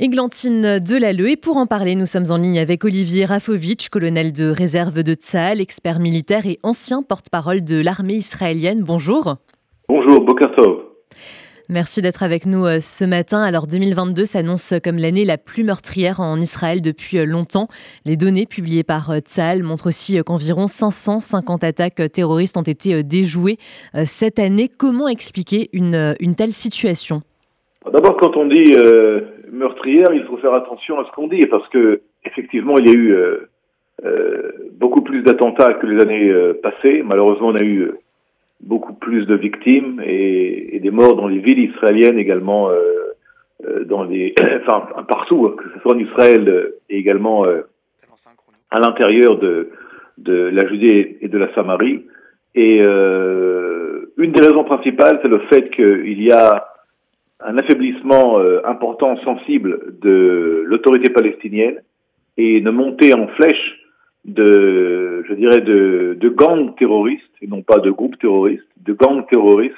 Églantine Delalleux et pour en parler, nous sommes en ligne avec Olivier Rafovitch, colonel de réserve de Tsahal, expert militaire et ancien porte-parole de l'armée israélienne. Bonjour. Bonjour, Bokartov. Merci d'être avec nous euh, ce matin. Alors 2022 s'annonce comme l'année la plus meurtrière en Israël depuis euh, longtemps. Les données publiées par euh, Tsahal montrent aussi qu'environ 550 attaques terroristes ont été déjouées cette année. Comment expliquer une, une telle situation? D'abord, quand on dit meurtrière, il faut faire attention à ce qu'on dit, parce que effectivement, il y a eu euh, euh, beaucoup plus d'attentats que les années euh, passées. Malheureusement, on a eu beaucoup plus de victimes et, des morts dans les villes israéliennes également, dans les, enfin partout, hein, que ce soit en Israël et également à l'intérieur de, de la Judée et de la Samarie. Et une des raisons principales, c'est le fait qu'il y a un affaiblissement euh, important, sensible de l'autorité palestinienne et une montée en flèche de, je dirais, de, gangs terroristes, et non pas de groupes terroristes, de gangs terroristes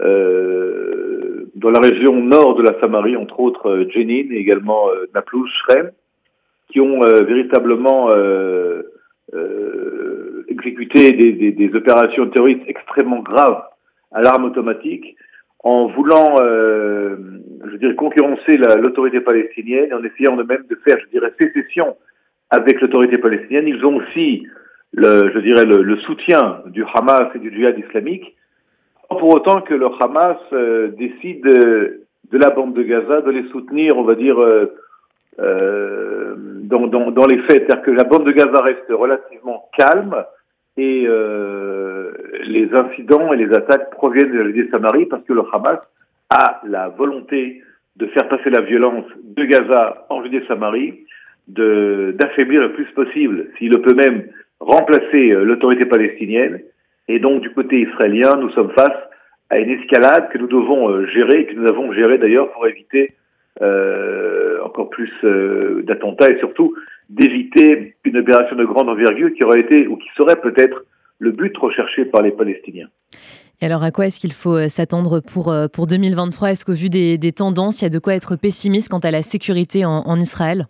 euh, dans la région nord de la Samarie, entre autres euh, Jenin et également euh, Naplouse, Shrem, qui ont véritablement exécuté des opérations terroristes extrêmement graves à l'arme automatique en voulant, euh, je dirais, concurrencer l'autorité palestinienne en essayant de même de faire, je dirais, sécession avec l'autorité palestinienne. Ils ont aussi, le, je dirais, le, le, soutien du Hamas et du djihad islamique, pour autant que le Hamas euh, décide de, de, la bande de Gaza de les soutenir, on va dire, euh, euh dans, dans, dans, les faits. C'est-à-dire que la bande de Gaza reste relativement calme et euh, les incidents et les attaques proviennent de la Judée-Samarie parce que le Hamas a la volonté de faire passer la violence de Gaza en Judée-Samarie, d'affaiblir le plus possible, s'il le peut même, remplacer euh, l'autorité palestinienne. Et donc, du côté israélien, nous sommes face à une escalade que nous devons euh, gérer, que nous avons géré d'ailleurs pour éviter euh, encore plus euh, d'attentats et surtout d'éviter une opération de grande envergure qui aurait été ou qui serait peut-être le but recherché par les Palestiniens. Et alors, à quoi est-ce qu'il faut euh, s'attendre pour, euh, pour 2023 Est-ce qu'au vu des, des, tendances, il y a de quoi être pessimiste quant à la sécurité en, en Israël?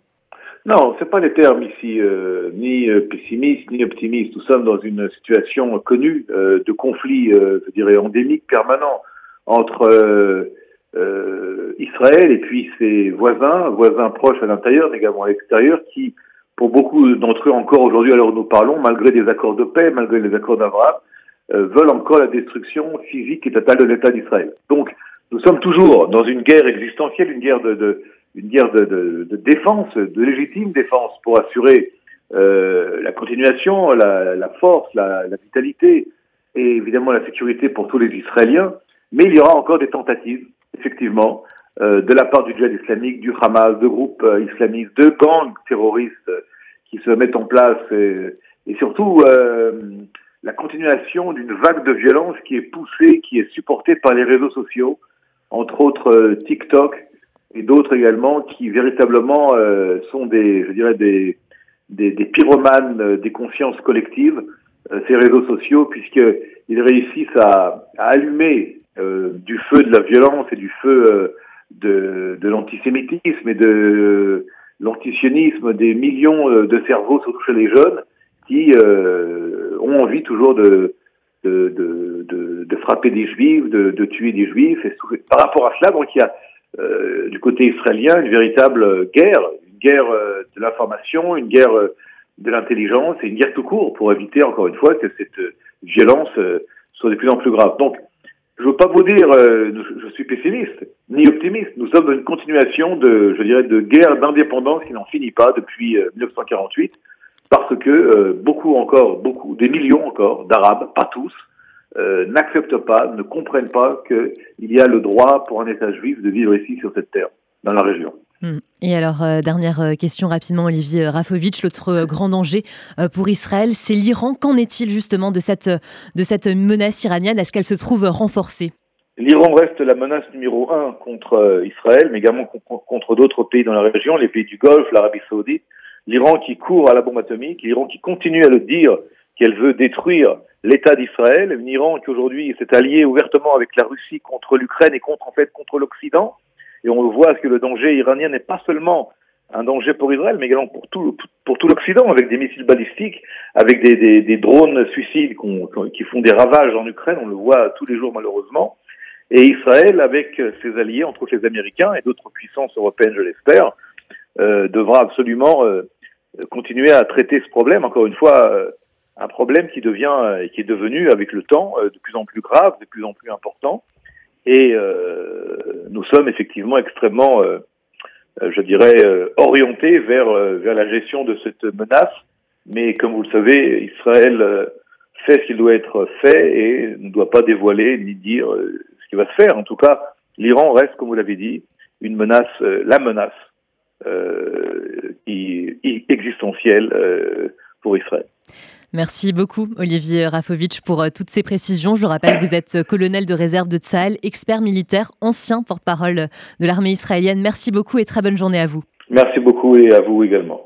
Non, ce pas les termes ici, euh, ni pessimiste, ni optimiste. Nous sommes dans une situation connue euh, de conflit, euh, je dirais, endémique, permanent entre Israël et puis ses voisins, voisins proches à l'intérieur, mais également à l'extérieur, qui pour beaucoup d'entre eux encore aujourd'hui, alors nous parlons, malgré des accords de paix, malgré les accords d'Abraham, euh, veulent encore la destruction physique et totale de l'État d'Israël. Donc, nous sommes toujours dans une guerre existentielle, une guerre de, de une guerre de, de, de, défense, de légitime défense, pour assurer euh, la continuation, la, la force, la, la, vitalité et évidemment la sécurité pour tous les Israéliens. Mais il y aura encore des tentatives, effectivement, de la part du djihad islamique, du Hamas, de groupes euh, islamistes, de gangs terroristes euh, qui se mettent en place et, et surtout la continuation d'une vague de violence qui est poussée, qui est supportée par les réseaux sociaux, entre autres TikTok et d'autres également, qui véritablement sont des, je dirais, des, des, pyromanes des consciences collectives, ces réseaux sociaux, puisqu'ils réussissent à, à allumer du feu de la violence et du feu de, de l'antisémitisme et de l'antisionisme des millions euh, de cerveaux, surtout chez les jeunes, qui euh, ont envie toujours de, de, de, de, frapper des juifs, de, tuer des juifs. Par rapport à cela, donc il y a euh, du côté israélien une véritable guerre, une guerre euh, de l'information, une guerre euh, de l'intelligence et une guerre tout court pour éviter encore une fois que cette violence soit de plus en plus grave. Donc je veux pas vous dire, euh, je suis pessimiste ni optimiste. Nous sommes dans une continuation de, je dirais, de guerre d'indépendance qui n'en finit pas depuis 1948, euh, parce que euh, beaucoup encore, beaucoup, des millions encore d'Arabes, pas tous, n'acceptent pas, ne comprennent pas qu'il y a le droit pour un État juif de vivre ici sur cette terre, dans la région. Hmm. Et alors, dernière question rapidement, Olivier Rafovitch, l'autre grand danger pour Israël, c'est l'Iran. Qu'en est-il justement de cette, de cette menace iranienne? Est-ce qu'elle se trouve renforcée? L'Iran reste la menace numéro un contre Israël, mais également contre d'autres pays dans la région, les pays du Golfe, l'Arabie saoudite. L'Iran qui court à la bombe atomique, l'Iran qui continue à le dire qu'elle veut détruire l'État d'Israël, un Iran qui aujourd'hui s'est allié ouvertement avec la Russie contre l'Ukraine et contre en fait contre l'Occident Et on voit que le danger iranien n'est pas seulement un danger pour Israël, mais également pour tout, pour tout l'Occident, avec des missiles balistiques, avec des, drones suicides qui font des ravages en Ukraine, on le voit tous les jours malheureusement. Et Israël, avec ses alliés, entre autres les Américains et d'autres puissances européennes, je l'espère, euh, devra absolument euh, continuer à traiter ce problème. Encore une fois, euh, un problème qui devient, euh, qui est devenu avec le temps de plus en plus grave, de plus en plus important. Et nous sommes effectivement extrêmement euh, je dirais, euh, orienté vers, euh, vers la gestion de cette menace. Mais comme vous le savez, Israël fait ce qu'il doit être fait et ne doit pas dévoiler ni dire ce qui va se faire. En tout cas, l'Iran reste, comme vous l'avez dit, une menace, la menace euh, existentielle pour Israël. Merci beaucoup, Olivier Rafovitch, pour euh, toutes ces précisions. Je le rappelle, vous êtes euh, colonel de réserve de Tsahal, expert militaire, ancien porte-parole de l'armée israélienne. Merci beaucoup et très bonne journée à vous. Merci beaucoup et à vous également.